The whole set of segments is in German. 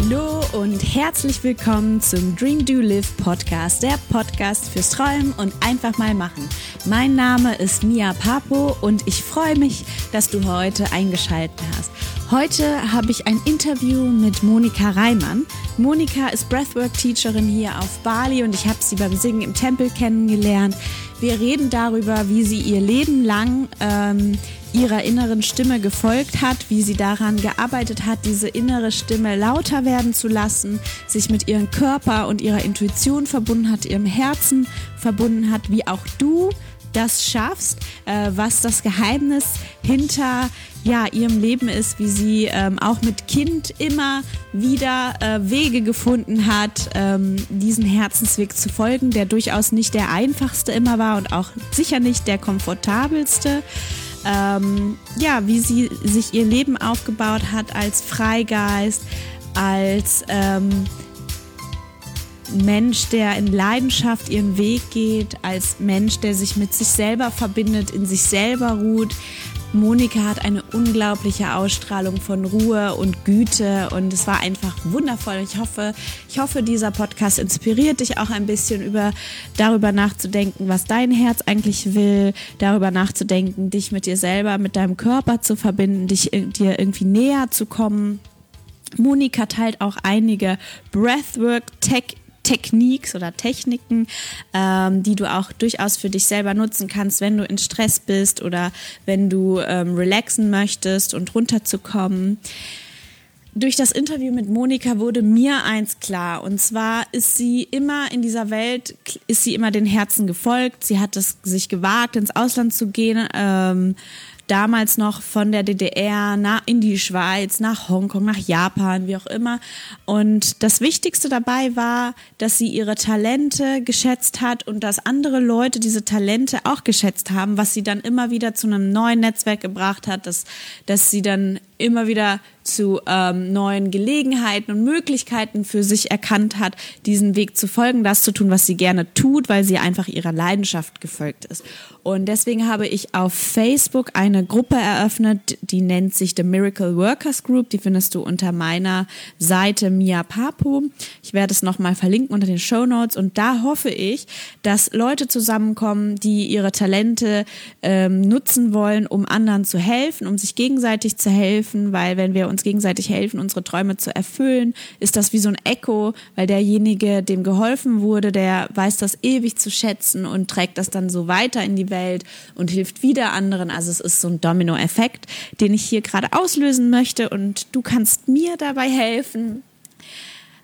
Hallo und herzlich willkommen zum Dream Do Live Podcast, der Podcast fürs Träumen und einfach mal machen. Mein Name ist Mia Papo und ich freue mich, dass du heute eingeschaltet hast. Heute habe ich ein Interview mit Monika Reimann. Monika ist Breathwork-Teacherin hier auf Bali und ich habe sie beim Singen im Tempel kennengelernt. Wir reden darüber, wie sie ihr Leben lang ähm, ihrer inneren Stimme gefolgt hat, wie sie daran gearbeitet hat, diese innere Stimme lauter werden zu lassen, sich mit ihrem Körper und ihrer Intuition verbunden hat, ihrem Herzen verbunden hat, wie auch du das schaffst, äh, was das Geheimnis hinter ja, ihrem Leben ist, wie sie ähm, auch mit Kind immer wieder äh, Wege gefunden hat, ähm, diesen Herzensweg zu folgen, der durchaus nicht der einfachste immer war und auch sicher nicht der komfortabelste. Ähm, ja, wie sie sich ihr Leben aufgebaut hat als Freigeist, als ähm, Mensch, der in Leidenschaft ihren Weg geht, als Mensch, der sich mit sich selber verbindet, in sich selber ruht, Monika hat eine unglaubliche Ausstrahlung von Ruhe und Güte und es war einfach wundervoll. Ich hoffe, ich hoffe, dieser Podcast inspiriert dich auch ein bisschen über darüber nachzudenken, was dein Herz eigentlich will, darüber nachzudenken, dich mit dir selber, mit deinem Körper zu verbinden, dich dir irgendwie näher zu kommen. Monika teilt auch einige Breathwork Tech Techniques oder Techniken, ähm, die du auch durchaus für dich selber nutzen kannst, wenn du in Stress bist oder wenn du ähm, relaxen möchtest und runterzukommen. Durch das Interview mit Monika wurde mir eins klar. Und zwar ist sie immer in dieser Welt, ist sie immer den Herzen gefolgt. Sie hat es sich gewagt, ins Ausland zu gehen. Ähm, damals noch von der DDR nach, in die Schweiz, nach Hongkong, nach Japan, wie auch immer. Und das Wichtigste dabei war, dass sie ihre Talente geschätzt hat und dass andere Leute diese Talente auch geschätzt haben, was sie dann immer wieder zu einem neuen Netzwerk gebracht hat, dass, dass sie dann immer wieder zu ähm, neuen Gelegenheiten und Möglichkeiten für sich erkannt hat, diesen Weg zu folgen, das zu tun, was sie gerne tut, weil sie einfach ihrer Leidenschaft gefolgt ist. Und deswegen habe ich auf Facebook eine Gruppe eröffnet, die nennt sich The Miracle Workers Group. Die findest du unter meiner Seite Mia Papu. Ich werde es nochmal verlinken unter den Show Notes. Und da hoffe ich, dass Leute zusammenkommen, die ihre Talente ähm, nutzen wollen, um anderen zu helfen, um sich gegenseitig zu helfen, weil wenn wir uns gegenseitig helfen, unsere Träume zu erfüllen, ist das wie so ein Echo, weil derjenige, dem geholfen wurde, der weiß das ewig zu schätzen und trägt das dann so weiter in die Welt Welt und hilft wieder anderen. Also es ist so ein Domino-Effekt, den ich hier gerade auslösen möchte und du kannst mir dabei helfen.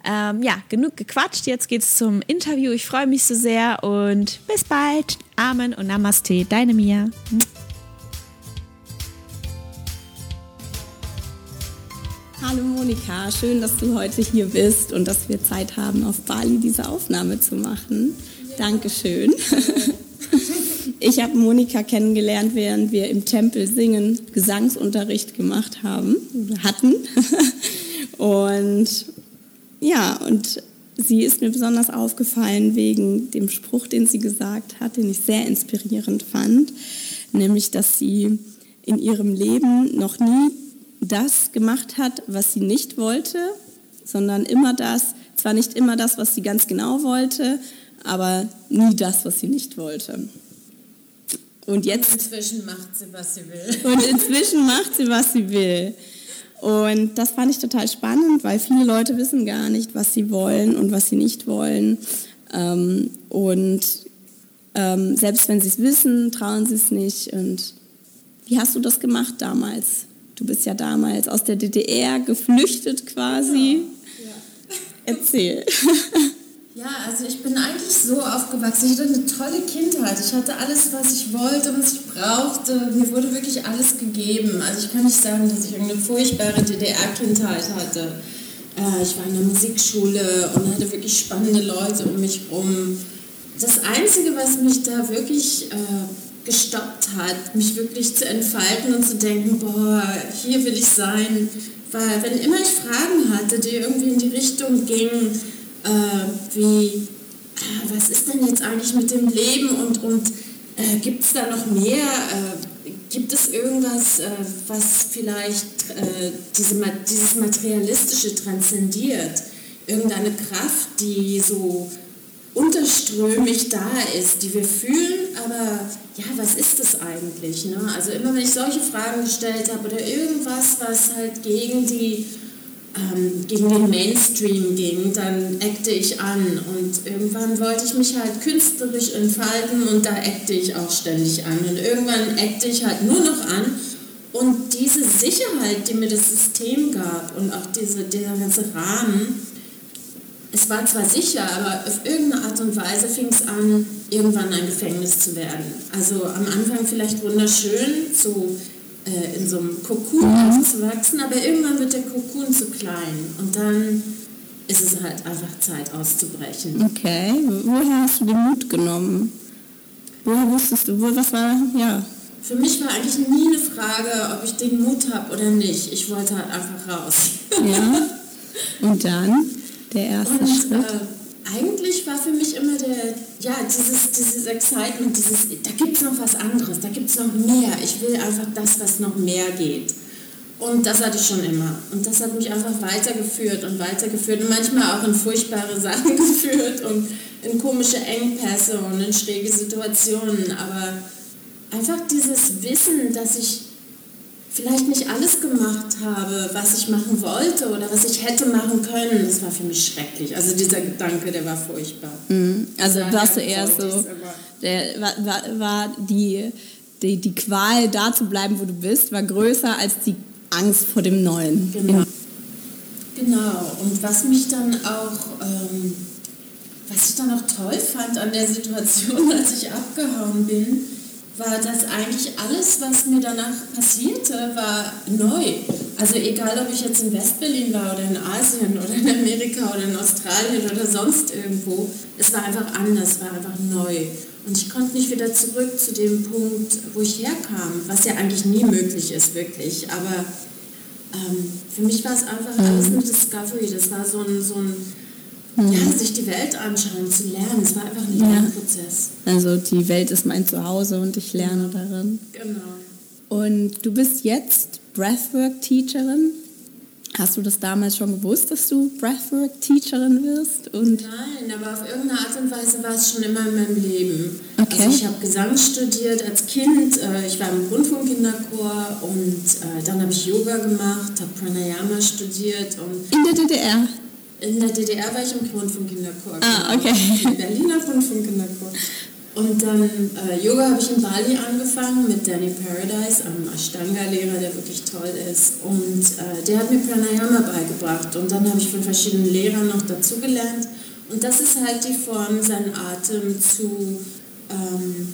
Ähm, ja, genug gequatscht. Jetzt geht's zum Interview. Ich freue mich so sehr und bis bald. Amen und Namaste. Deine Mia. Hallo Monika, schön, dass du heute hier bist und dass wir Zeit haben, auf Bali diese Aufnahme zu machen. Dankeschön. Ich habe Monika kennengelernt, während wir im Tempel singen, Gesangsunterricht gemacht haben, hatten. Und ja, und sie ist mir besonders aufgefallen wegen dem Spruch, den sie gesagt hat, den ich sehr inspirierend fand, nämlich, dass sie in ihrem Leben noch nie das gemacht hat, was sie nicht wollte, sondern immer das, zwar nicht immer das, was sie ganz genau wollte, aber nie das, was sie nicht wollte. Und jetzt. Inzwischen macht sie, was sie will. Und inzwischen macht sie, was sie will. Und das fand ich total spannend, weil viele Leute wissen gar nicht, was sie wollen und was sie nicht wollen. Ähm, und ähm, selbst wenn sie es wissen, trauen sie es nicht. Und wie hast du das gemacht damals? Du bist ja damals aus der DDR geflüchtet quasi. Ja. Ja. Erzähl. Ja, also ich bin eigentlich so aufgewachsen. Ich hatte eine tolle Kindheit. Ich hatte alles, was ich wollte, was ich brauchte. Mir wurde wirklich alles gegeben. Also ich kann nicht sagen, dass ich eine furchtbare DDR-Kindheit hatte. Äh, ich war in der Musikschule und hatte wirklich spannende Leute um mich herum. Das Einzige, was mich da wirklich äh, gestoppt hat, mich wirklich zu entfalten und zu denken, boah, hier will ich sein, war, wenn immer ich Fragen hatte, die irgendwie in die Richtung gingen, äh, wie, äh, was ist denn jetzt eigentlich mit dem Leben und, und äh, gibt es da noch mehr? Äh, Gibt es irgendwas, äh, was vielleicht äh, diese, dieses Materialistische transzendiert? Irgendeine Kraft, die so unterströmig da ist, die wir fühlen, aber ja, was ist das eigentlich? Ne? Also immer wenn ich solche Fragen gestellt habe oder irgendwas, was halt gegen die ähm, gegen den Mainstream ging, dann eckte ich an und irgendwann wollte ich mich halt künstlerisch entfalten und da eckte ich auch ständig an und irgendwann eckte ich halt nur noch an und diese Sicherheit, die mir das System gab und auch diese, dieser ganze Rahmen, es war zwar sicher, aber auf irgendeine Art und Weise fing es an, irgendwann ein Gefängnis zu werden. Also am Anfang vielleicht wunderschön, so äh, in so einem Kokon mhm. aufzuwachsen, aber irgendwann wird der Kokon zu klein und dann ist es halt einfach Zeit auszubrechen. Okay, woher hast du den Mut genommen? Woher wusstest du, wo, was war, ja. Für mich war eigentlich nie eine Frage, ob ich den Mut habe oder nicht. Ich wollte halt einfach raus. Ja. Und dann der erste und, Schritt? Äh, eigentlich war für mich immer der, ja, dieses, dieses Excitement, dieses, da gibt es noch was anderes, da gibt es noch mehr. Ich will einfach das, was noch mehr geht. Und das hatte ich schon immer. Und das hat mich einfach weitergeführt und weitergeführt und manchmal auch in furchtbare Sachen geführt und in komische Engpässe und in schräge Situationen. Aber einfach dieses Wissen, dass ich vielleicht nicht alles gemacht habe, was ich machen wollte oder was ich hätte machen können, das war für mich schrecklich. Also dieser Gedanke, der war furchtbar. Mhm. Also warst du eher so, der, war, war, war die, die, die Qual, da zu bleiben, wo du bist, war größer als die Angst vor dem Neuen. Genau. Genau. Und was mich dann auch, ähm, was ich dann auch toll fand an der Situation, als ich abgehauen bin, war das eigentlich alles, was mir danach passierte, war neu. Also egal, ob ich jetzt in Westberlin war oder in Asien oder in Amerika oder in Australien oder sonst irgendwo, es war einfach anders, war einfach neu. Und ich konnte nicht wieder zurück zu dem Punkt, wo ich herkam, was ja eigentlich nie möglich ist, wirklich. Aber ähm, für mich war es einfach alles eine Discovery. Das war so ein, so ein ja, mhm. sich die Welt anschauen, zu lernen. Es war einfach ein Lernprozess. Also die Welt ist mein Zuhause und ich lerne darin. Genau. Und du bist jetzt Breathwork-Teacherin. Hast du das damals schon gewusst, dass du Breathwork-Teacherin wirst? Und Nein, aber auf irgendeine Art und Weise war es schon immer in meinem Leben. Okay. Also ich habe Gesang studiert als Kind, äh, ich war im Rundfunkkinderchor und äh, dann habe ich Yoga gemacht, habe Pranayama studiert. Und in der DDR? In der DDR war ich im Rundfunkkinderchor. Ah, okay. Im Berliner Rundfunkkinderchor. Und dann äh, Yoga habe ich in Bali angefangen mit Danny Paradise, einem Ashtanga-Lehrer, der wirklich toll ist. Und äh, der hat mir Pranayama beigebracht. Und dann habe ich von verschiedenen Lehrern noch dazugelernt. Und das ist halt die Form, seinen Atem zu, ähm,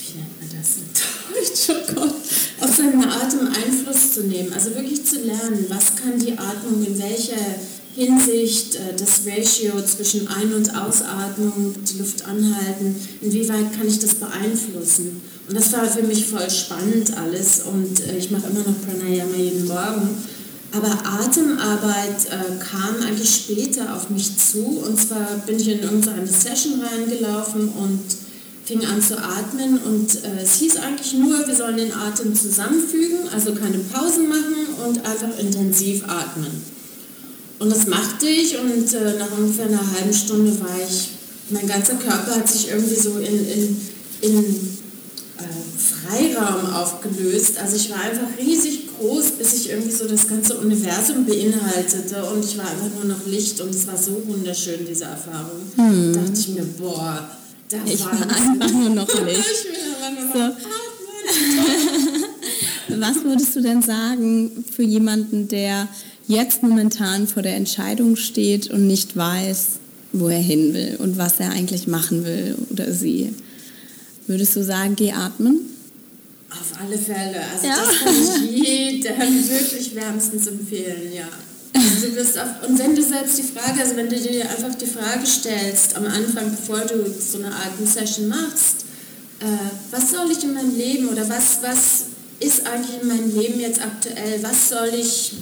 wie nennt man das in Deutsch? Oh Gott auf seinen Atem Einfluss zu nehmen, also wirklich zu lernen, was kann die Atmung in welcher Hinsicht, äh, das Ratio zwischen Ein- und Ausatmung, die Luft anhalten, inwieweit kann ich das beeinflussen. Und das war für mich voll spannend alles und äh, ich mache immer noch Pranayama jeden Morgen. Aber Atemarbeit äh, kam eigentlich später auf mich zu und zwar bin ich in irgendeine Session reingelaufen und fing an zu atmen und äh, es hieß eigentlich nur, wir sollen den Atem zusammenfügen, also keine Pausen machen und einfach intensiv atmen. Und das machte ich und äh, nach ungefähr einer halben Stunde war ich, mein ganzer Körper hat sich irgendwie so in, in, in äh, Freiraum aufgelöst. Also ich war einfach riesig groß, bis ich irgendwie so das ganze Universum beinhaltete und ich war einfach nur noch Licht und es war so wunderschön, diese Erfahrung. Hm. Da dachte ich mir, boah, das ich war einfach nur noch noch so. Was würdest du denn sagen für jemanden, der jetzt momentan vor der Entscheidung steht und nicht weiß, wo er hin will und was er eigentlich machen will oder sie? Würdest du sagen, geh atmen? Auf alle Fälle. Also ja. das kann ich jedem wirklich wärmstens empfehlen, ja. Also du wirst auch, und wenn du selbst die Frage, also wenn du dir einfach die Frage stellst am Anfang, bevor du so eine Atem-Session machst, äh, was soll ich in meinem Leben oder was, was ist eigentlich in meinem Leben jetzt aktuell, was soll ich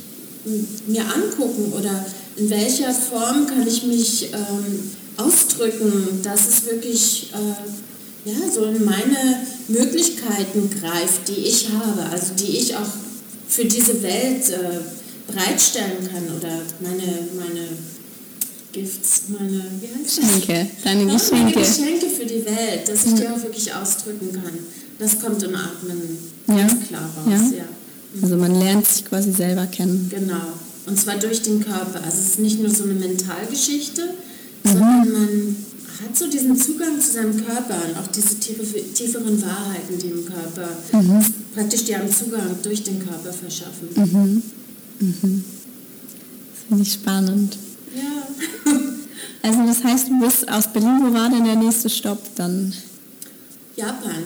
mir angucken oder in welcher Form kann ich mich ähm, ausdrücken, dass es wirklich äh, ja, so in meine Möglichkeiten greift, die ich habe, also die ich auch für diese Welt äh, bereitstellen kann oder meine, meine Gifts, meine wie heißt Geschenke, deine ja, Geschenke. Meine Geschenke für die Welt, dass ich die auch wirklich ausdrücken kann. Das kommt im Atmen Ja. ganz klar raus. Ja. Ja. Also man lernt sich quasi selber kennen. Genau. Und zwar durch den Körper. Also es ist nicht nur so eine Mentalgeschichte, Mhm. sondern man hat so diesen Zugang zu seinem Körper und auch diese tiefe- tieferen Wahrheiten, die im Körper Mhm. praktisch die haben Zugang durch den Körper verschaffen. Mhm. Das finde ich spannend. Ja. Also das heißt, du bist aus Berlin, wo war denn der nächste Stopp dann? Japan.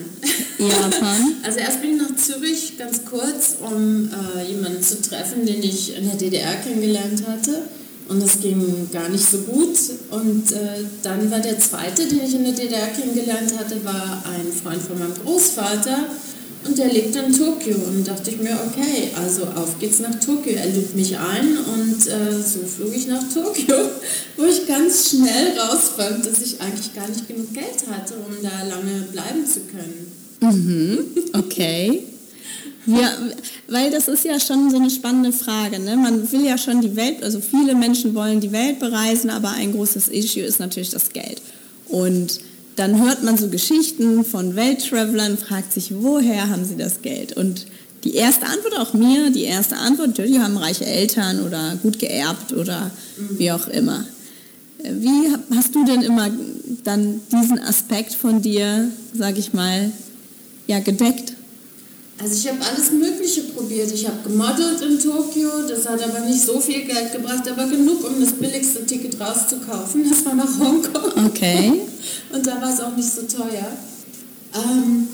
Japan. Also erst bin ich nach Zürich ganz kurz, um äh, jemanden zu treffen, den ich in der DDR kennengelernt hatte. Und das ging gar nicht so gut. Und äh, dann war der zweite, den ich in der DDR kennengelernt hatte, war ein Freund von meinem Großvater. Und der lebte in Tokio. Und dachte ich mir, okay, also auf geht's nach Tokio. Er lud mich ein und äh, so flog ich nach Tokio, wo ich ganz schnell rausfand, dass ich eigentlich gar nicht genug Geld hatte, um da lange bleiben zu können. Mhm. Okay. Ja, weil das ist ja schon so eine spannende Frage. Ne? Man will ja schon die Welt, also viele Menschen wollen die Welt bereisen, aber ein großes Issue ist natürlich das Geld. Und dann hört man so Geschichten von Welttravelern, fragt sich, woher haben sie das Geld? Und die erste Antwort auch mir, die erste Antwort, die haben reiche Eltern oder gut geerbt oder wie auch immer. Wie hast du denn immer dann diesen Aspekt von dir, sag ich mal, ja, gedeckt? Also ich habe alles Mögliche probiert. Ich habe gemodelt in Tokio, das hat aber nicht so viel Geld gebracht, aber genug, um das billigste Ticket rauszukaufen. Das war nach Hongkong. Okay. Und da war es auch nicht so teuer. Ähm,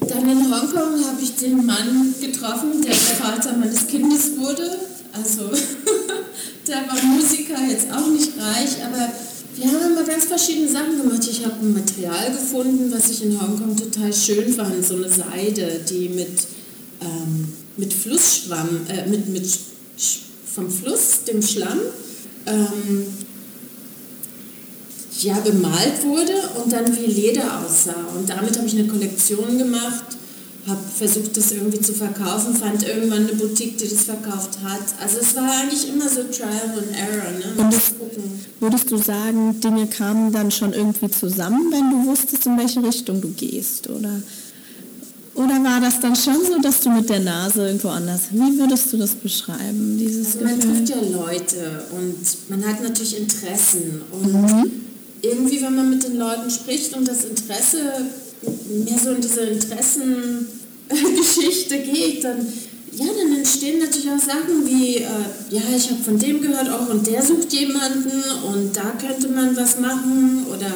dann in Hongkong habe ich den Mann getroffen, der der Vater meines Kindes wurde. Also der war Musiker, jetzt auch nicht reich, aber wir haben immer ganz verschiedene Sachen gemacht. Ich habe ein Material gefunden, was ich in Hongkong total schön fand, so eine Seide, die mit, ähm, mit Flussschwamm, äh, mit, mit vom Fluss, dem Schlamm, ähm, ja, bemalt wurde und dann wie Leder aussah. Und damit habe ich eine Kollektion gemacht, habe versucht, das irgendwie zu verkaufen, fand irgendwann eine Boutique, die das verkauft hat. Also es war eigentlich immer so Trial and Error, ne? Mal gucken. Würdest du sagen, Dinge kamen dann schon irgendwie zusammen, wenn du wusstest, in welche Richtung du gehst? Oder, oder war das dann schon so, dass du mit der Nase irgendwo anders... Wie würdest du das beschreiben, dieses Also man Gefühl? trifft ja Leute und man hat natürlich Interessen. Und irgendwie, wenn man mit den Leuten spricht und das Interesse mehr so in diese Interessengeschichte geht, dann, ja, dann entstehen natürlich auch Sachen wie, äh, ja, ich habe von dem gehört auch und der sucht jemanden und da könnte man was machen oder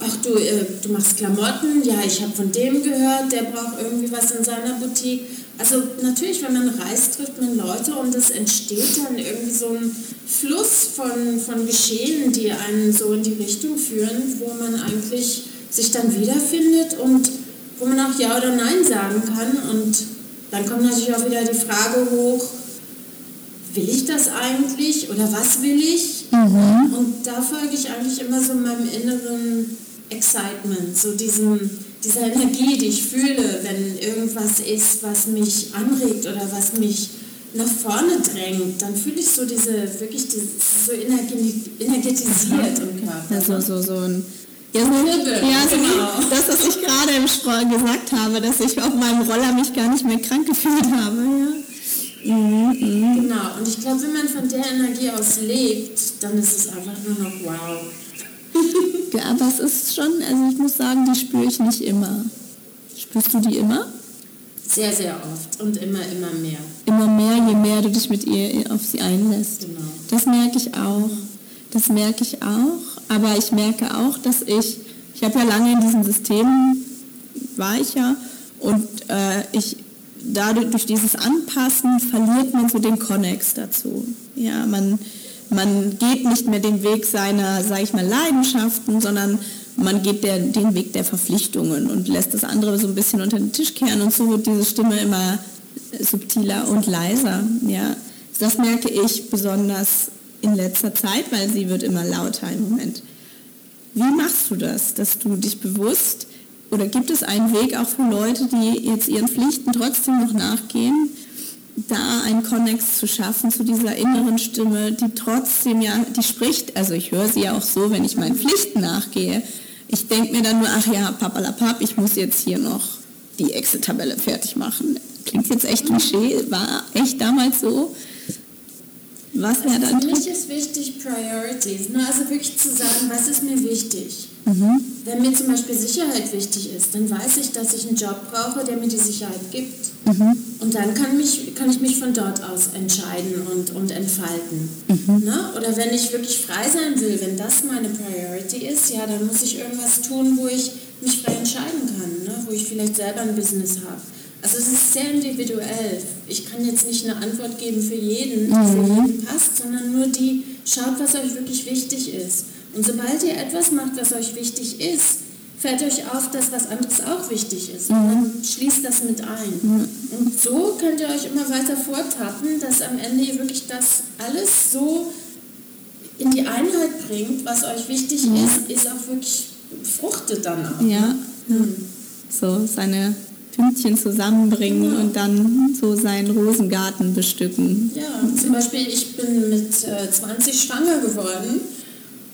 ach du, äh, du machst Klamotten, ja, ich habe von dem gehört, der braucht irgendwie was in seiner Boutique. Also natürlich, wenn man reist, trifft man Leute und es entsteht dann irgendwie so ein Fluss von, von Geschehen, die einen so in die Richtung führen, wo man eigentlich sich dann wiederfindet und wo man auch Ja oder Nein sagen kann. Und dann kommt natürlich auch wieder die Frage hoch, will ich das eigentlich oder was will ich? Und da folge ich eigentlich immer so meinem inneren Excitement, so diesem, dieser Energie, die ich fühle, wenn irgendwas ist, was mich anregt oder was mich nach vorne drängt, dann fühle ich so diese, wirklich diese, so energetisiert im Körper. Ja, so, so, so ein... Ja, ja, so genau. wie das, was ich gerade im Sport gesagt habe, dass ich auf meinem Roller mich gar nicht mehr krank gefühlt habe. Ja. Mhm. Genau, und ich glaube, wenn man von der Energie aus lebt, dann ist es einfach nur noch wow. Ja, aber es ist schon, also ich muss sagen, die spüre ich nicht immer. Spürst du die immer? Sehr, sehr oft und immer, immer mehr. Immer mehr, je mehr du dich mit ihr auf sie einlässt. Genau. Das merke ich auch. Das merke ich auch. Aber ich merke auch, dass ich, ich habe ja lange in diesem System, war ich ja, und äh, ich dadurch durch dieses Anpassen verliert man so den Konnex dazu. Ja, man, man geht nicht mehr den Weg seiner, sage ich mal, Leidenschaften, sondern man geht der, den Weg der Verpflichtungen und lässt das andere so ein bisschen unter den Tisch kehren und so wird diese Stimme immer subtiler und leiser. Ja, das merke ich besonders in letzter Zeit, weil sie wird immer lauter im Moment. Wie machst du das, dass du dich bewusst oder gibt es einen Weg auch für Leute, die jetzt ihren Pflichten trotzdem noch nachgehen, da einen Konnex zu schaffen zu dieser inneren Stimme, die trotzdem ja, die spricht, also ich höre sie ja auch so, wenn ich meinen Pflichten nachgehe. Ich denke mir dann nur, ach ja, papalapap, ich muss jetzt hier noch die Exit-Tabelle fertig machen. Klingt jetzt echt Klischee, war echt damals so. Was wäre dann? Für mich ist wichtig Priorities. Ne? Also wirklich zu sagen, was ist mir wichtig. Mhm. Wenn mir zum Beispiel Sicherheit wichtig ist, dann weiß ich, dass ich einen Job brauche, der mir die Sicherheit gibt. Mhm. Und dann kann, mich, kann ich mich von dort aus entscheiden und, und entfalten. Mhm. Ne? Oder wenn ich wirklich frei sein will, wenn das meine Priority ist, ja, dann muss ich irgendwas tun, wo ich mich frei entscheiden kann, ne? wo ich vielleicht selber ein Business habe. Also es ist sehr individuell. Ich kann jetzt nicht eine Antwort geben für jeden, die mhm. für jeden passt, sondern nur die, schaut, was euch wirklich wichtig ist. Und sobald ihr etwas macht, was euch wichtig ist, fällt euch auf, dass was anderes auch wichtig ist. Und dann schließt das mit ein. Mhm. Und so könnt ihr euch immer weiter vortappen, dass am Ende ihr wirklich das alles so in die Einheit bringt, was euch wichtig mhm. ist, ist auch wirklich fruchtet dann auch. Ja. Mhm. So seine Pünktchen zusammenbringen und dann so seinen Rosengarten bestücken. Ja, zum Beispiel, ich bin mit äh, 20 schwanger geworden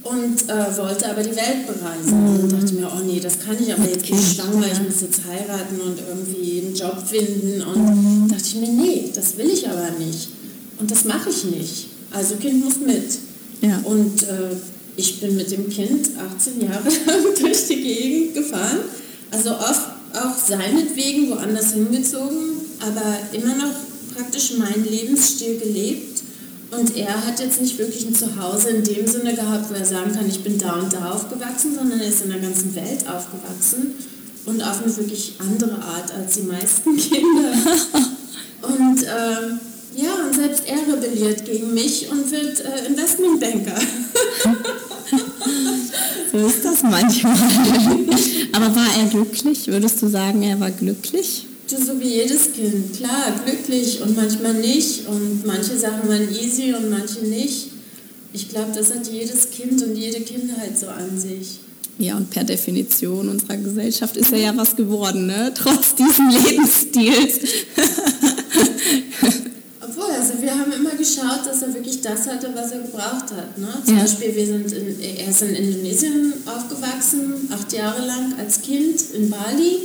und äh, wollte aber die Welt bereisen. Mhm. Und dachte mir, oh nee, das kann ich aber jetzt nicht schwanger, ich muss jetzt heiraten und irgendwie einen Job finden. Und mhm. dachte ich mir, nee, das will ich aber nicht. Und das mache ich nicht. Also Kind muss mit. Ja. Und äh, ich bin mit dem Kind 18 Jahre lang durch die Gegend gefahren. Also oft auch seinetwegen woanders hingezogen, aber immer noch praktisch meinen Lebensstil gelebt. Und er hat jetzt nicht wirklich ein Zuhause in dem Sinne gehabt, wo er sagen kann, ich bin da und da aufgewachsen, sondern er ist in der ganzen Welt aufgewachsen und auf eine wirklich andere Art als die meisten Kinder. und äh, ja, und selbst er rebelliert gegen mich und wird äh, Investmentbanker. so ist das manchmal. Aber war er glücklich? Würdest du sagen, er war glücklich? So wie jedes Kind, klar, glücklich und manchmal nicht. Und manche Sachen waren easy und manche nicht. Ich glaube, das hat jedes Kind und jede Kindheit so an sich. Ja, und per Definition unserer Gesellschaft ist er ja was geworden, ne? trotz diesen Lebensstils. wir haben immer geschaut, dass er wirklich das hatte, was er gebraucht hat. Ne? Zum ja. Beispiel, wir sind in, er ist in Indonesien aufgewachsen, acht Jahre lang als Kind in Bali.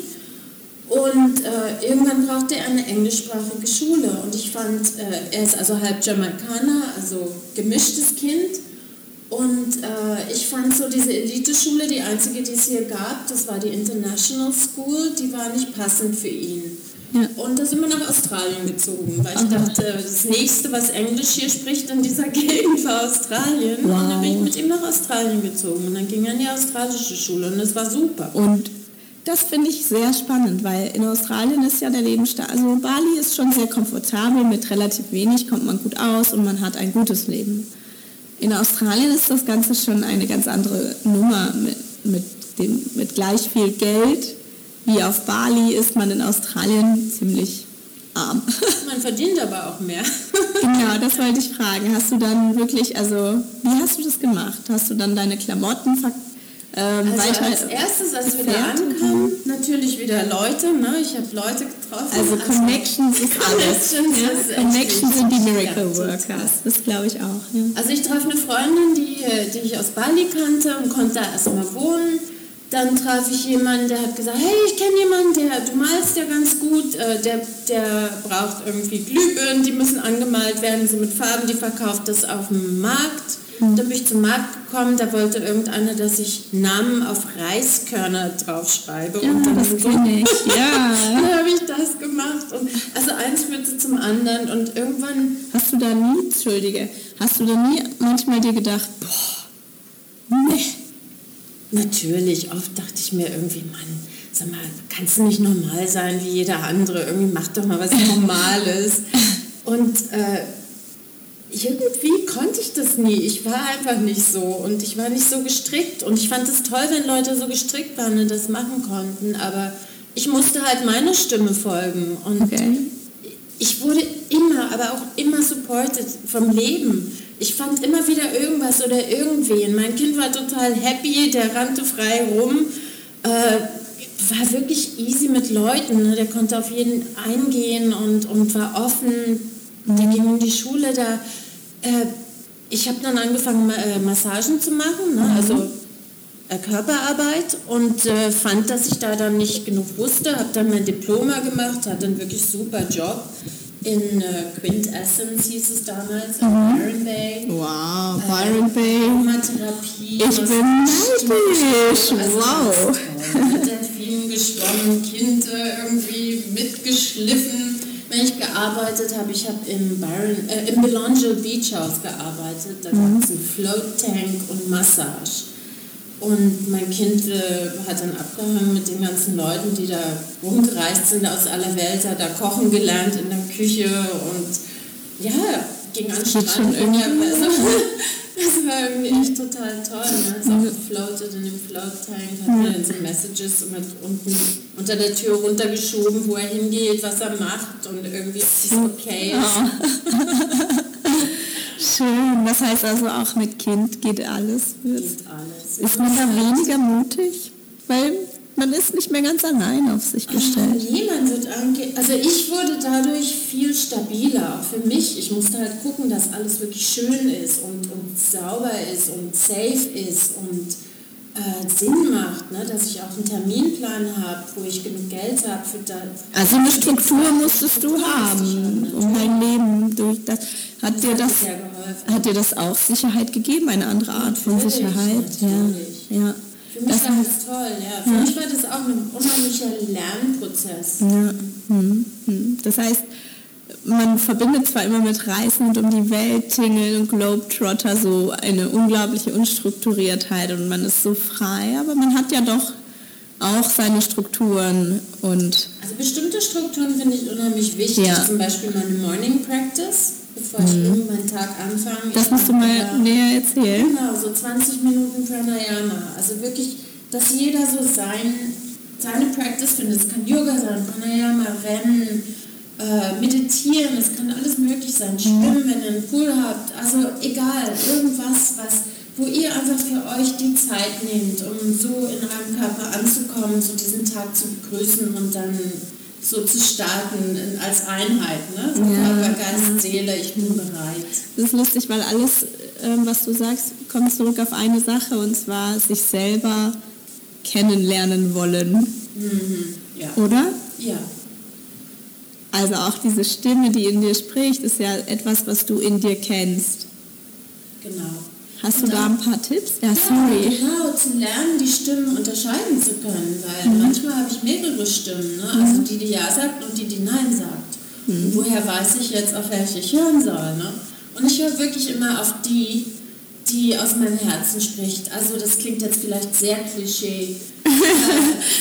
Und äh, irgendwann brauchte er eine englischsprachige Schule. Und ich fand, äh, er ist also halb Jamaikaner, also gemischtes Kind. Und äh, ich fand so diese Elite-Schule, die einzige, die es hier gab, das war die International School, die war nicht passend für ihn. Ja. Und da sind wir nach Australien gezogen, weil ich dachte, das nächste, was Englisch hier spricht in dieser Gegend, war Australien. Wow. Und dann bin ich mit ihm nach Australien gezogen. Und dann ging er in die australische Schule und das war super. Und das finde ich sehr spannend, weil in Australien ist ja der Lebensstil, also Bali ist schon sehr komfortabel, mit relativ wenig kommt man gut aus und man hat ein gutes Leben. In Australien ist das Ganze schon eine ganz andere Nummer mit, mit, dem, mit gleich viel Geld wie auf Bali ist man in Australien ziemlich arm. Man verdient aber auch mehr. genau, das wollte ich fragen. Hast du dann wirklich, also wie hast du das gemacht? Hast du dann deine Klamotten ähm, also weiter als erstes, als wir da ankamen, natürlich wieder Leute. Ne? Ich habe Leute getroffen. Also, also Connections ist alles. Connections, ja? ist Connections sind die Miracle Workers. Das glaube ich auch. Ja. Also ich treffe eine Freundin, die, die ich aus Bali kannte und konnte da erstmal wohnen. Dann traf ich jemanden, der hat gesagt, hey, ich kenne jemanden, der, du malst ja ganz gut, äh, der, der braucht irgendwie Glühbirnen, die müssen angemalt werden, so mit Farben, die verkauft das auf dem Markt. Mhm. Dann bin ich zum Markt gekommen, da wollte irgendeiner, dass ich Namen auf Reiskörner draufschreibe. Ja, und dann das so, ich, ja. dann habe ich das gemacht. Und, also eins führte zum anderen und irgendwann... Hast du da nie, Entschuldige, hast du da nie manchmal dir gedacht, boah, Natürlich, oft dachte ich mir irgendwie, Mann, sag mal, kannst du nicht normal sein wie jeder andere? Irgendwie mach doch mal was Normales. Und äh, irgendwie konnte ich das nie. Ich war einfach nicht so und ich war nicht so gestrickt. Und ich fand es toll, wenn Leute so gestrickt waren und das machen konnten. Aber ich musste halt meiner Stimme folgen. Und okay. ich wurde immer, aber auch immer supported vom Leben ich fand immer wieder irgendwas oder irgendwen. Mein Kind war total happy, der rannte frei rum. Äh, war wirklich easy mit Leuten. Ne? Der konnte auf jeden eingehen und, und war offen. Der ging in die Schule. Da, äh, ich habe dann angefangen, äh, Massagen zu machen, ne? also äh, Körperarbeit und äh, fand, dass ich da dann nicht genug wusste. Habe dann mein Diploma gemacht, hatte einen wirklich super Job in äh, Quintessence hieß es damals, in mhm. Byron Bay. Wow, Byron äh, Bay. Aromatherapie. Ich bin neidisch, also wow. Mit Delfinen geschwommen, Kind irgendwie mitgeschliffen. Wenn ich gearbeitet habe, ich habe im, Byron, äh, im Belongio Beach House gearbeitet. Da mhm. gab es einen Float Tank und Massage. Und mein Kind äh, hat dann abgehangen mit den ganzen Leuten, die da rumgereist sind aus aller Welt, hat da kochen gelernt in der Küche und ja, ging an den Strand. Irgendwie also, das war irgendwie echt total toll. Ne? Ist auch gefloatet in dem Float Tank, hat dann so Messages mit unten unter der Tür runtergeschoben, wo er hingeht, was er macht und irgendwie ist es okay. Ja. Schön. Das heißt also auch mit Kind geht alles. Geht alles. Ist man da weniger mutig? Weil man ist nicht mehr ganz allein auf sich ah, gestellt. Oh, nee, man wird also ich wurde dadurch viel stabiler, auch für mich. Ich musste halt gucken, dass alles wirklich schön ist und, und sauber ist und safe ist und äh, Sinn macht, ne? dass ich auch einen Terminplan habe, wo ich genug Geld habe für das. Also eine Struktur musstest du haben, um dein Leben durch das. Hat das dir das, hat dir das auch Sicherheit gegeben, eine andere Art von Sicherheit? Natürlich. Ja. ja. Für mich das war das toll, ja. Für ja. mich war das auch ein unheimlicher Lernprozess. Ja. Hm, hm. Das heißt, man verbindet zwar immer mit Reisen und um die Welt tingeln und Globetrotter so eine unglaubliche Unstrukturiertheit und man ist so frei, aber man hat ja doch auch seine Strukturen und... Also bestimmte Strukturen finde ich unheimlich wichtig, ja. zum Beispiel meine Morning Practice, bevor mhm. ich irgendwie meinen Tag anfange. Das musst du mal ja, näher erzählen. Genau, so 20 Minuten Pranayama, also wirklich, dass jeder so sein, seine Practice findet. Es kann Yoga sein, Pranayama, Rennen, äh, meditieren, es kann alles möglich sein, schwimmen, wenn ihr einen Pool habt, also egal, irgendwas, was, wo ihr einfach für euch die Zeit nehmt, um so in eurem Körper anzukommen, so diesen Tag zu begrüßen und dann so zu starten als Einheit, ne? So ja. Körper, Geist, Seele, ich bin bereit. Das ist lustig, weil alles, ähm, was du sagst, kommt zurück auf eine Sache und zwar sich selber kennenlernen wollen. Mhm. Ja. Oder? Ja. Also auch diese Stimme, die in dir spricht, ist ja etwas, was du in dir kennst. Genau. Hast du da ein paar Tipps? Ja, sorry. genau, zu lernen, die Stimmen unterscheiden zu können, weil mhm. manchmal habe ich mehrere Stimmen, ne? also mhm. die, die Ja sagt und die, die Nein sagt. Mhm. Woher weiß ich jetzt, auf welche ich hören soll? Ne? Und ich höre wirklich immer auf die, die aus meinem Herzen spricht. Also das klingt jetzt vielleicht sehr klischee,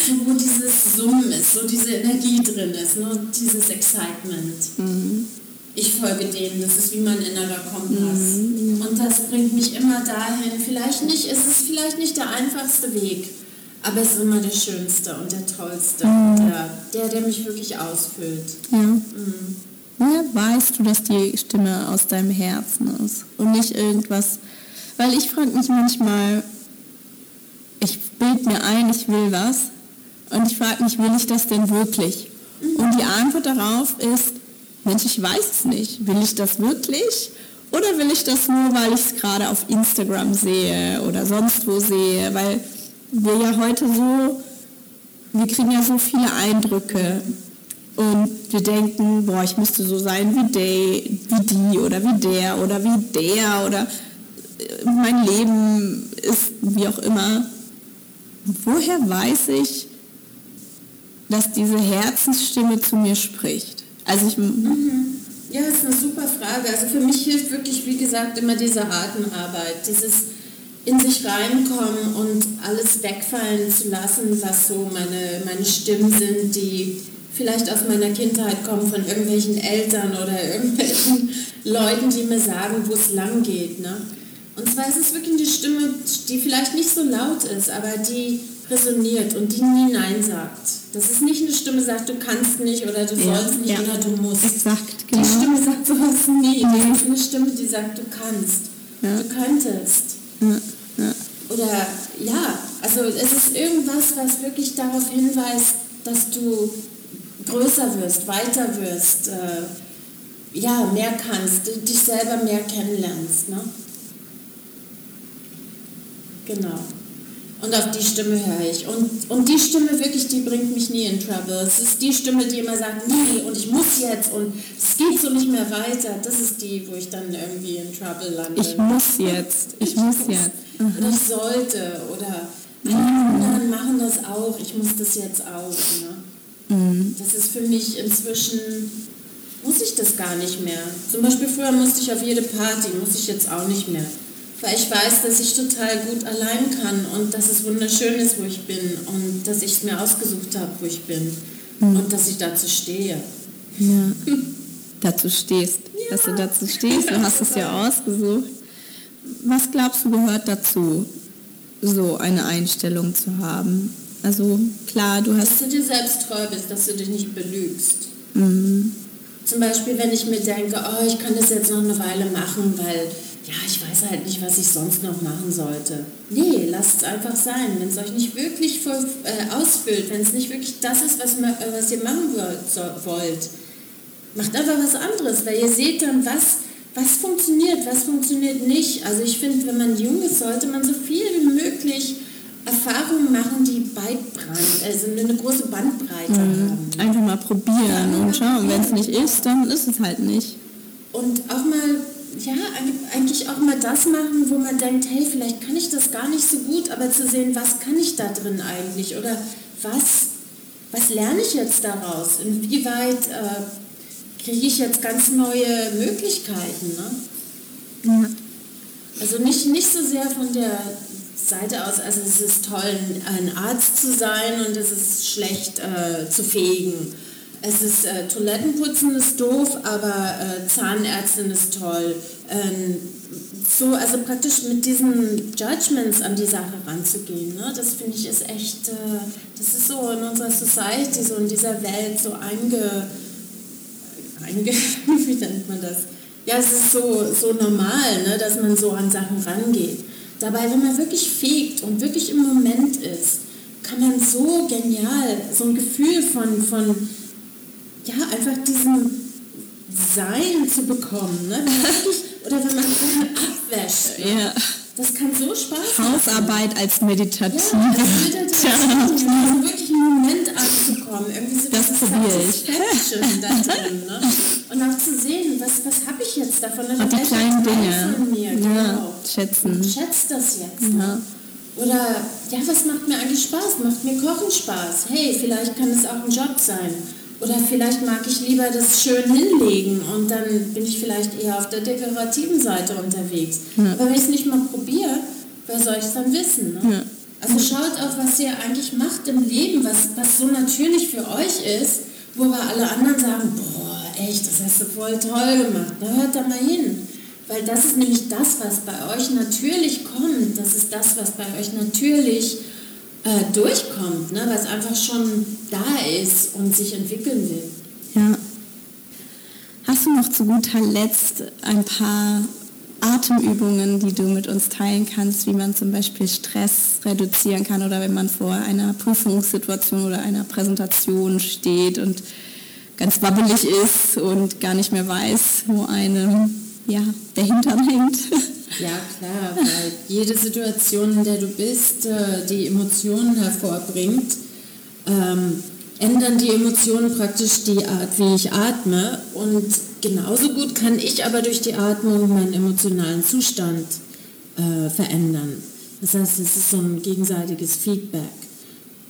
so, wo dieses Summen ist, so diese Energie drin ist, nur ne, dieses Excitement. Mhm. Ich folge dem, das ist wie mein innerer Kompass. Mhm. Und das bringt mich immer dahin, vielleicht nicht, es ist vielleicht nicht der einfachste Weg, aber es ist immer der schönste und der tollste, mhm. der, der, der, mich wirklich ausfüllt. Ja. Mhm. Woher weißt du, dass die Stimme aus deinem Herzen ist und nicht irgendwas weil ich frage mich manchmal, ich bild mir ein, ich will was und ich frage mich, will ich das denn wirklich? Und die Antwort darauf ist, Mensch, ich weiß es nicht. Will ich das wirklich? Oder will ich das nur, weil ich es gerade auf Instagram sehe oder sonst wo sehe? Weil wir ja heute so, wir kriegen ja so viele Eindrücke und wir denken, boah, ich müsste so sein wie, der, wie die oder wie der oder wie der oder mein Leben ist wie auch immer. Woher weiß ich, dass diese Herzensstimme zu mir spricht? Also ich, mhm. Ja, das ist eine super Frage. Also für mich hilft wirklich, wie gesagt, immer diese Atemarbeit, dieses in sich reinkommen und alles wegfallen zu lassen, was so meine, meine Stimmen sind, die vielleicht aus meiner Kindheit kommen von irgendwelchen Eltern oder irgendwelchen Leuten, die mir sagen, wo es lang geht. Ne? Und zwar ist es wirklich eine Stimme, die vielleicht nicht so laut ist, aber die resoniert und die nie Nein sagt. Das ist nicht eine Stimme, die sagt, du kannst nicht oder du ja, sollst nicht ja. oder du musst. Exakt, genau. Die Stimme sagt sowas nie. Das ist eine Stimme, die sagt, du kannst, ja. du könntest. oder ja, also es ist irgendwas, was wirklich darauf hinweist, dass du größer wirst, weiter wirst, äh, ja, mehr kannst, dich selber mehr kennenlernst. Ne? Genau. Und auf die Stimme höre ich. Und, und die Stimme wirklich, die bringt mich nie in Trouble. Es ist die Stimme, die immer sagt, nee, und ich muss jetzt und es geht so nicht mehr weiter. Das ist die, wo ich dann irgendwie in Trouble lande. Ich muss jetzt, ich, ich muss, muss jetzt. Mhm. Oder ich sollte, oder alle anderen machen das auch, ich muss das jetzt auch. Ne? Mhm. Das ist für mich inzwischen, muss ich das gar nicht mehr. Zum Beispiel früher musste ich auf jede Party, muss ich jetzt auch nicht mehr weil ich weiß, dass ich total gut allein kann und dass es wunderschön ist, wo ich bin und dass ich es mir ausgesucht habe, wo ich bin mhm. und dass ich dazu stehe. Ja. dazu stehst, ja. dass du dazu stehst, du hast es ja ausgesucht. Was glaubst du gehört dazu, so eine Einstellung zu haben? Also klar, du hast... Dass du dir selbst treu bist, dass du dich nicht belügst. Mhm. Zum Beispiel, wenn ich mir denke, oh, ich kann das jetzt noch eine Weile machen, weil ja, ich weiß halt nicht, was ich sonst noch machen sollte. Nee, lasst es einfach sein. Wenn es euch nicht wirklich voll, äh, ausfüllt, wenn es nicht wirklich das ist, was, äh, was ihr machen wollt, macht einfach was anderes, weil ihr seht dann, was, was funktioniert, was funktioniert nicht. Also ich finde, wenn man jung ist, sollte man so viel wie möglich Erfahrungen machen, die Beidbrand, also eine große Bandbreite mhm. haben. Einfach mal probieren ja, und schauen. Wenn es nicht ist, dann ist es halt nicht. Und auch mal ja, eigentlich auch mal das machen, wo man denkt, hey, vielleicht kann ich das gar nicht so gut, aber zu sehen, was kann ich da drin eigentlich oder was, was lerne ich jetzt daraus? Inwieweit äh, kriege ich jetzt ganz neue Möglichkeiten? Ne? Ja. Also nicht, nicht so sehr von der Seite aus, also es ist toll, ein Arzt zu sein und es ist schlecht äh, zu fegen es ist äh, Toilettenputzen ist doof, aber äh, Zahnärztin ist toll. Ähm, so, also praktisch mit diesen Judgments an die Sache ranzugehen, ne? das finde ich ist echt, äh, das ist so in unserer Society, so in dieser Welt so einge, einge wie nennt man das? Ja, es ist so, so normal, ne? dass man so an Sachen rangeht. Dabei, wenn man wirklich fegt und wirklich im Moment ist, kann man so genial, so ein Gefühl von, von ja, einfach diesen Sein zu bekommen. Ne? oder wenn man abwäscht. Ne? Ja. Das kann so Spaß machen. Hausarbeit als meditativ. Ja, als meditativ. Ja. wirklich einen Moment anzukommen. Irgendwie so das probiere ich. da drin, ne? Und auch zu sehen, was, was habe ich jetzt davon? Und, Und die kleinen Dinge. Von mir, genau. ja, schätzen. Und schätzt das jetzt. Ja. Ne? Oder, ja, was macht mir eigentlich Spaß? Macht mir Kochen Spaß? Hey, vielleicht kann es auch ein Job sein. Oder vielleicht mag ich lieber das schön hinlegen und dann bin ich vielleicht eher auf der dekorativen Seite unterwegs. Ja. Aber wenn ich es nicht mal probiere, wer soll ich es dann wissen? Ne? Ja. Also schaut auf, was ihr eigentlich macht im Leben, was, was so natürlich für euch ist, wo aber alle anderen sagen, boah, echt, das hast du voll toll gemacht. Na, hört da mal hin. Weil das ist nämlich das, was bei euch natürlich kommt. Das ist das, was bei euch natürlich äh, durchkommt, ne? was einfach schon da ist und sich entwickeln will. Ja. Hast du noch zu guter Letzt ein paar Atemübungen, die du mit uns teilen kannst, wie man zum Beispiel Stress reduzieren kann oder wenn man vor einer Prüfungssituation oder einer Präsentation steht und ganz wabbelig ist und gar nicht mehr weiß, wo einem ja, der Hintern hängt. Ja, klar, weil jede Situation, in der du bist, äh, die Emotionen hervorbringt, ähm, ändern die Emotionen praktisch die Art, wie ich atme. Und genauso gut kann ich aber durch die Atmung meinen emotionalen Zustand äh, verändern. Das heißt, es ist so ein gegenseitiges Feedback.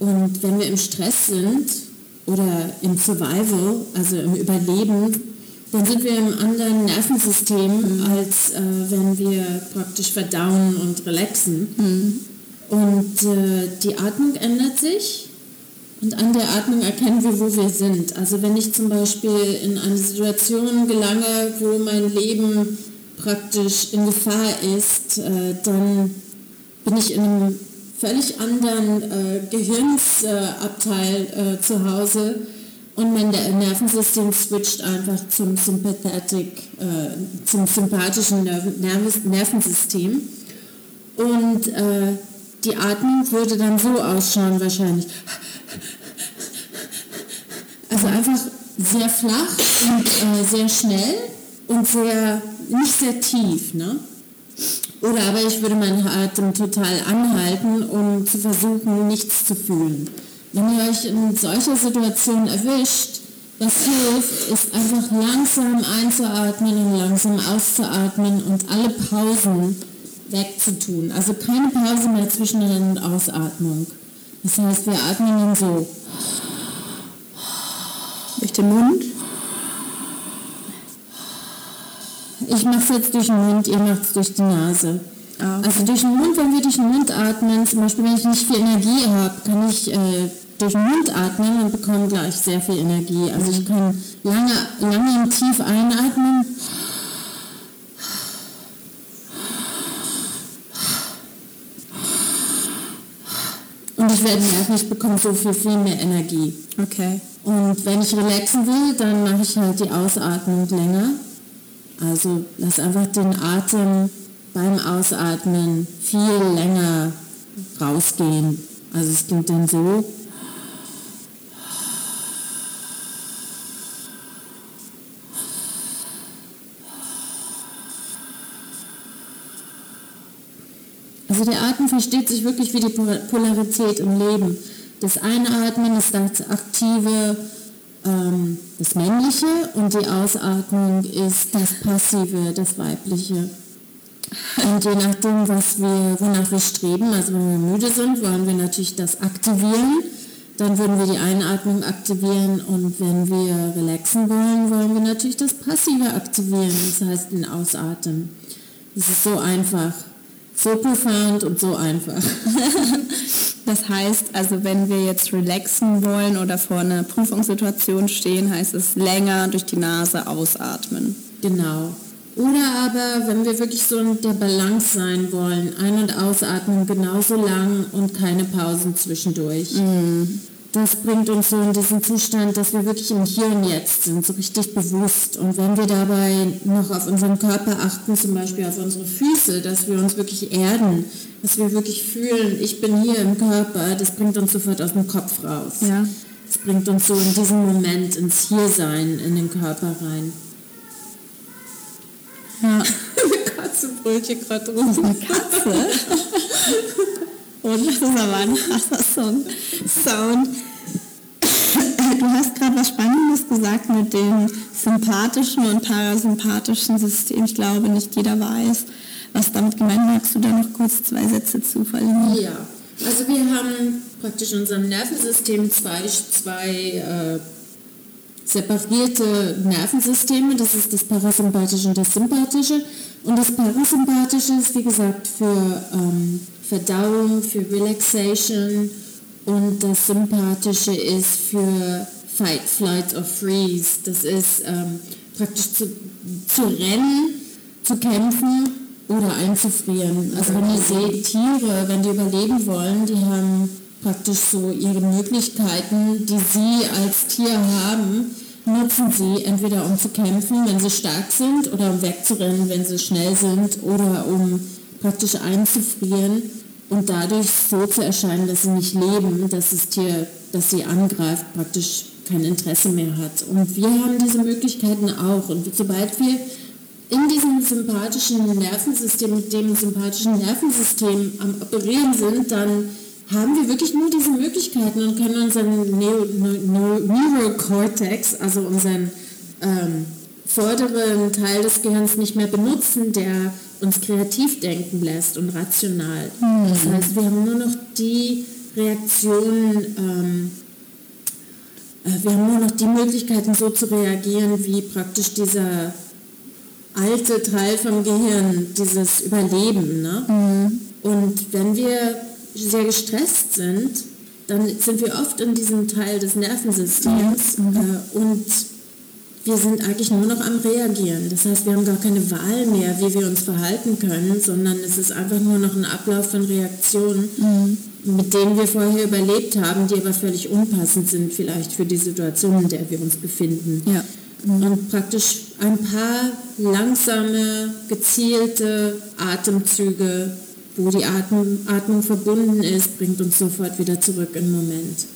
Und wenn wir im Stress sind oder im Survival, also im Überleben, dann sind wir im anderen Nervensystem, mhm. als äh, wenn wir praktisch verdauen und relaxen. Mhm. Und äh, die Atmung ändert sich und an der Atmung erkennen wir, wo wir sind. Also wenn ich zum Beispiel in eine Situation gelange, wo mein Leben praktisch in Gefahr ist, äh, dann bin ich in einem völlig anderen äh, Gehirnsabteil äh, zu Hause und mein Nervensystem switcht einfach zum Sympathetic, äh, zum sympathischen Nerv Nervensystem. Und äh, die Atmung würde dann so ausschauen wahrscheinlich. Also einfach sehr flach und äh, sehr schnell und sehr, nicht sehr tief. Ne? Oder aber ich würde meinen Atem total anhalten, um zu versuchen, nichts zu fühlen. Wenn ihr euch in solcher Situation erwischt, was hilft, ist einfach langsam einzuatmen und langsam auszuatmen und alle Pausen wegzutun. Also keine Pause mehr zwischen Ein- und Ausatmung. Das heißt, wir atmen dann so. Durch den Mund? Ich mache es jetzt durch den Mund, ihr macht es durch die Nase. Ah. Also durch den Mund, wenn wir durch den Mund atmen, zum Beispiel wenn ich nicht viel Energie habe, kann ich äh, durch den Mund atmen und bekomme gleich sehr viel Energie. Also ich kann lange, lange und tief einatmen. Und ich werde merken, ich bekomme so viel, viel mehr Energie. Okay. Und wenn ich relaxen will, dann mache ich halt die Ausatmung länger. Also lass einfach den Atem beim Ausatmen viel länger rausgehen. Also es klingt dann so. Also der Atem versteht sich wirklich wie die Polarität im Leben. Das Einatmen ist das aktive, ähm, das männliche und die Ausatmung ist das passive, das weibliche. Und je nachdem, was wir, wonach wir streben, also wenn wir müde sind, wollen wir natürlich das aktivieren. Dann würden wir die Einatmung aktivieren und wenn wir relaxen wollen, wollen wir natürlich das Passive aktivieren, das heißt den Ausatmen. Das ist so einfach, so profound und so einfach. Das heißt, also wenn wir jetzt relaxen wollen oder vor einer Prüfungssituation stehen, heißt es länger durch die Nase ausatmen. Genau. Oder aber, wenn wir wirklich so in der Balance sein wollen, ein- und ausatmen genauso lang und keine Pausen zwischendurch. Das bringt uns so in diesen Zustand, dass wir wirklich im Hier und Jetzt sind, so richtig bewusst. Und wenn wir dabei noch auf unseren Körper achten, zum Beispiel auf unsere Füße, dass wir uns wirklich erden, dass wir wirklich fühlen, ich bin hier im Körper, das bringt uns sofort aus dem Kopf raus. Ja. Das bringt uns so in diesen Moment, ins Hiersein, in den Körper rein. Ja. Eine Katze brüllt hier gerade rum. Eine Katze? Und das ist aber ein krasser Song. Sound. Du hast gerade was Spannendes gesagt mit dem sympathischen und parasympathischen System. Ich glaube, nicht jeder weiß, was damit gemeint ist. Magst du da noch kurz zwei Sätze zu verlieren? Ja, also wir haben praktisch in unserem Nervensystem zwei, zwei äh, separierte Nervensysteme. Das ist das Parasympathische und das Sympathische. Und das Parasympathische ist, wie gesagt, für ähm, Verdauung, für Relaxation und das Sympathische ist für Fight, Flight or Freeze. Das ist ähm, praktisch zu, zu rennen, zu kämpfen oder einzufrieren. Also wenn ihr seht, Tiere, wenn die überleben wollen, die haben praktisch so ihre Möglichkeiten, die sie als Tier haben, nutzen sie entweder um zu kämpfen, wenn sie stark sind, oder um wegzurennen, wenn sie schnell sind, oder um praktisch einzufrieren und dadurch so zu erscheinen, dass sie nicht leben, dass das Tier, das sie angreift, praktisch kein Interesse mehr hat. Und wir haben diese Möglichkeiten auch. Und sobald wir in diesem sympathischen Nervensystem, mit dem sympathischen Nervensystem am Operieren sind, dann haben wir wirklich nur diese Möglichkeiten und können unseren Neurocortex, also unseren ähm, vorderen Teil des Gehirns nicht mehr benutzen, der uns kreativ denken lässt und rational. Das heißt, wir haben nur noch die Reaktionen, ähm, äh, wir haben nur noch die Möglichkeiten so zu reagieren, wie praktisch dieser alte Teil vom Gehirn, dieses Überleben. Ne? Und wenn wir sehr gestresst sind, dann sind wir oft in diesem Teil des Nervensystems äh, und wir sind eigentlich nur noch am Reagieren. Das heißt, wir haben gar keine Wahl mehr, wie wir uns verhalten können, sondern es ist einfach nur noch ein Ablauf von Reaktionen, mit denen wir vorher überlebt haben, die aber völlig unpassend sind vielleicht für die Situation, in der wir uns befinden. Ja. Und praktisch ein paar langsame, gezielte Atemzüge wo die Atmung, Atmung verbunden ist, bringt uns sofort wieder zurück im Moment.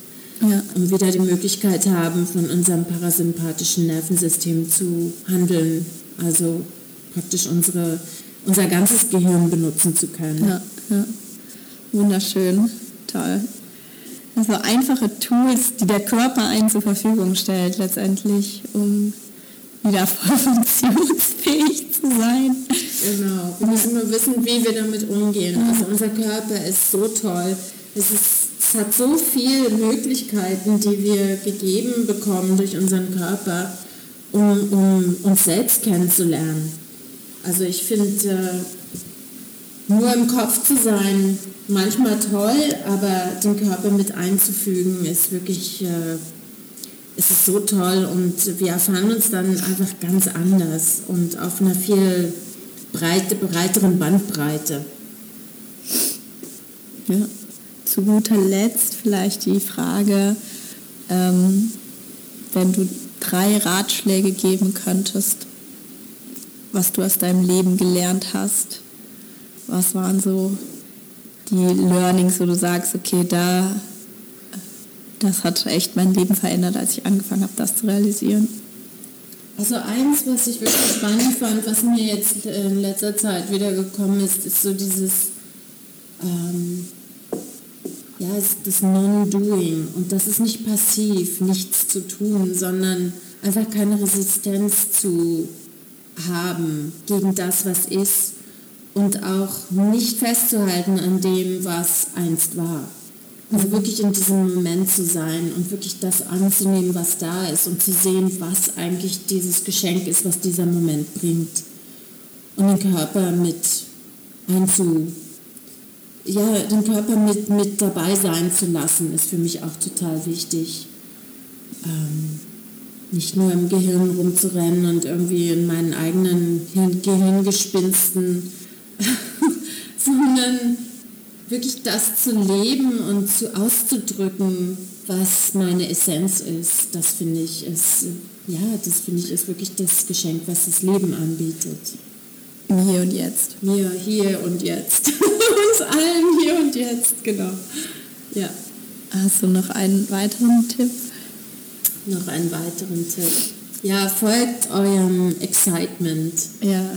Ja. Und wieder die Möglichkeit haben, von unserem parasympathischen Nervensystem zu handeln, also praktisch unsere, unser ganzes Gehirn benutzen zu können. Ja, ja. Wunderschön, toll. Also einfache Tools, die der Körper einen zur Verfügung stellt, letztendlich, um wieder voll funktionsfähig zu sein. Genau, wir müssen nur wissen, wie wir damit umgehen. Also unser Körper ist so toll. Es, ist, es hat so viele Möglichkeiten, die wir gegeben bekommen durch unseren Körper, um, um uns selbst kennenzulernen. Also ich finde, äh, nur im Kopf zu sein, manchmal toll, aber den Körper mit einzufügen, ist wirklich, äh, ist es so toll und wir erfahren uns dann einfach ganz anders und auf einer viel breite, breiteren Bandbreite. Ja. Zu guter Letzt vielleicht die Frage, ähm, wenn du drei Ratschläge geben könntest, was du aus deinem Leben gelernt hast, was waren so die Learnings, wo du sagst, okay, da, das hat echt mein Leben verändert, als ich angefangen habe, das zu realisieren? Also eins, was ich wirklich spannend fand, was mir jetzt in letzter Zeit wiedergekommen ist, ist so dieses, ähm, ja, das Non-Doing. Und das ist nicht passiv, nichts zu tun, sondern einfach keine Resistenz zu haben gegen das, was ist und auch nicht festzuhalten an dem, was einst war. Also wirklich in diesem Moment zu sein und wirklich das anzunehmen, was da ist und zu sehen, was eigentlich dieses Geschenk ist, was dieser Moment bringt. Und den Körper mit einzu, ja, den Körper mit, mit dabei sein zu lassen, ist für mich auch total wichtig. Ähm, nicht nur im Gehirn rumzurennen und irgendwie in meinen eigenen Gehirngespinsten sondern wirklich das zu leben und zu auszudrücken, was meine Essenz ist. Das finde ich ist, ja, das finde ich ist wirklich das Geschenk, was das Leben anbietet. Hier und jetzt. Mir, hier und jetzt. Uns allen hier und jetzt, genau. Ja. Hast du noch einen weiteren Tipp? Noch einen weiteren Tipp. Ja, folgt eurem Excitement. Ja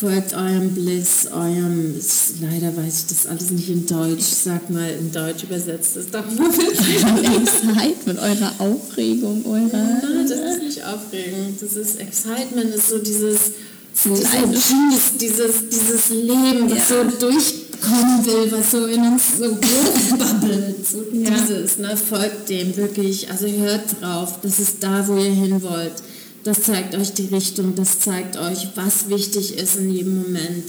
folgt eurem Bliss, eurem, leider weiß ich das alles nicht in Deutsch, sag mal in Deutsch übersetzt, das doch mal Excitement, eurer Aufregung, eurer... Nein, das ist nicht Aufregung, das ist Excitement, ist so dieses, dieses, dieses, dieses Leben, was ja. so durchkommen will, was so in uns so hochbabbelt, so ja. dieses, ne, folgt dem wirklich, also hört drauf, das ist da, wo ihr hin wollt das zeigt euch die Richtung, das zeigt euch, was wichtig ist in jedem Moment.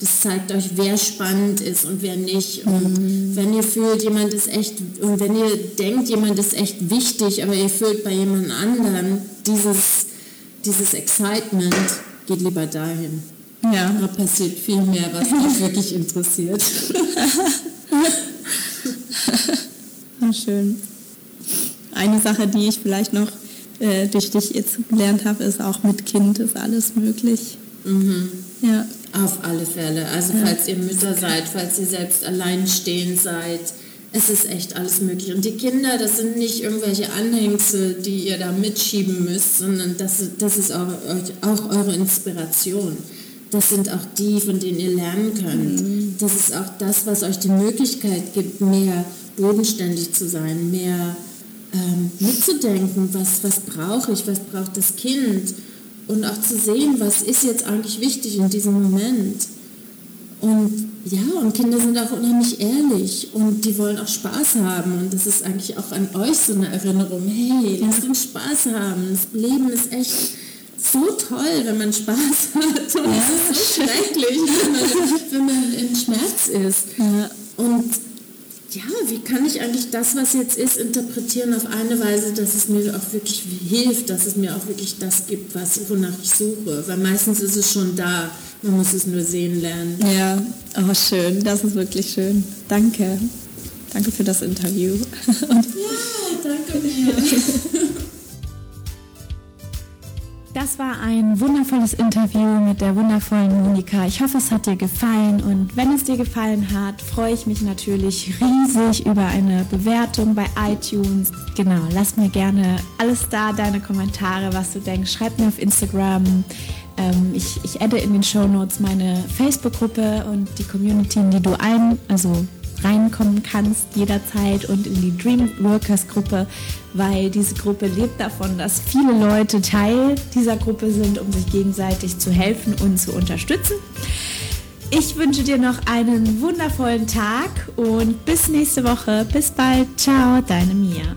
Das zeigt euch, wer spannend ist und wer nicht. Und mhm. wenn ihr fühlt, jemand ist echt, und wenn ihr denkt, jemand ist echt wichtig, aber ihr fühlt bei jemand anderen dieses, dieses Excitement, geht lieber dahin. Ja. Da passiert viel mehr, was euch wirklich interessiert. Schön. Eine Sache, die ich vielleicht noch äh, durch dich jetzt gelernt habe, ist auch mit Kind ist alles möglich. Mhm. Ja. Auf alle Fälle. Also ja. falls ihr Mütter seid, falls ihr selbst alleinstehend seid, es ist echt alles möglich. Und die Kinder, das sind nicht irgendwelche Anhängsel, die ihr da mitschieben müsst, sondern das, das ist auch, auch eure Inspiration. Das sind auch die, von denen ihr lernen könnt. Mhm. Das ist auch das, was euch die Möglichkeit gibt, mehr bodenständig zu sein, mehr ähm, mitzudenken, was, was brauche ich, was braucht das Kind und auch zu sehen, was ist jetzt eigentlich wichtig in diesem Moment. Und ja, und Kinder sind auch unheimlich ehrlich und die wollen auch Spaß haben. Und das ist eigentlich auch an euch so eine Erinnerung. Hey, lasst uns Spaß haben. Das Leben ist echt so toll, wenn man Spaß hat. Und ja. es ist so schrecklich, wenn man, wenn man in Schmerz ist. Ja. Und ja, wie kann ich eigentlich das, was jetzt ist, interpretieren auf eine Weise, dass es mir auch wirklich hilft, dass es mir auch wirklich das gibt, was, wonach ich suche. Weil meistens ist es schon da, man muss es nur sehen lernen. Ja, oh schön, das ist wirklich schön. Danke. Danke für das Interview. ja, danke dir. Das war ein wundervolles Interview mit der wundervollen Monika. Ich hoffe, es hat dir gefallen und wenn es dir gefallen hat, freue ich mich natürlich riesig über eine Bewertung bei iTunes. Genau, lass mir gerne alles da, deine Kommentare, was du denkst. Schreib mir auf Instagram. Ähm, ich, ich adde in den Show Notes meine Facebook-Gruppe und die Community, in die du ein, also reinkommen kannst jederzeit und in die Dreamworkers Gruppe, weil diese Gruppe lebt davon, dass viele Leute Teil dieser Gruppe sind, um sich gegenseitig zu helfen und zu unterstützen. Ich wünsche dir noch einen wundervollen Tag und bis nächste Woche. Bis bald. Ciao, deine Mia.